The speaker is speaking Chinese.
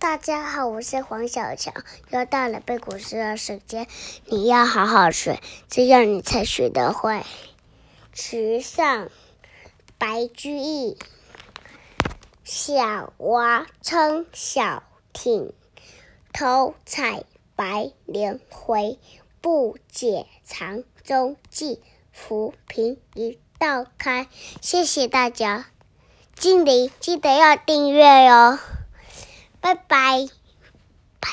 大家好，我是黄小强，又到了背古诗的时间，你要好好学，这样你才学得会。池上白居易，小娃撑小艇，偷采白莲回，不解藏踪迹，浮萍一道开。谢谢大家，敬礼记得要订阅哟。Bye.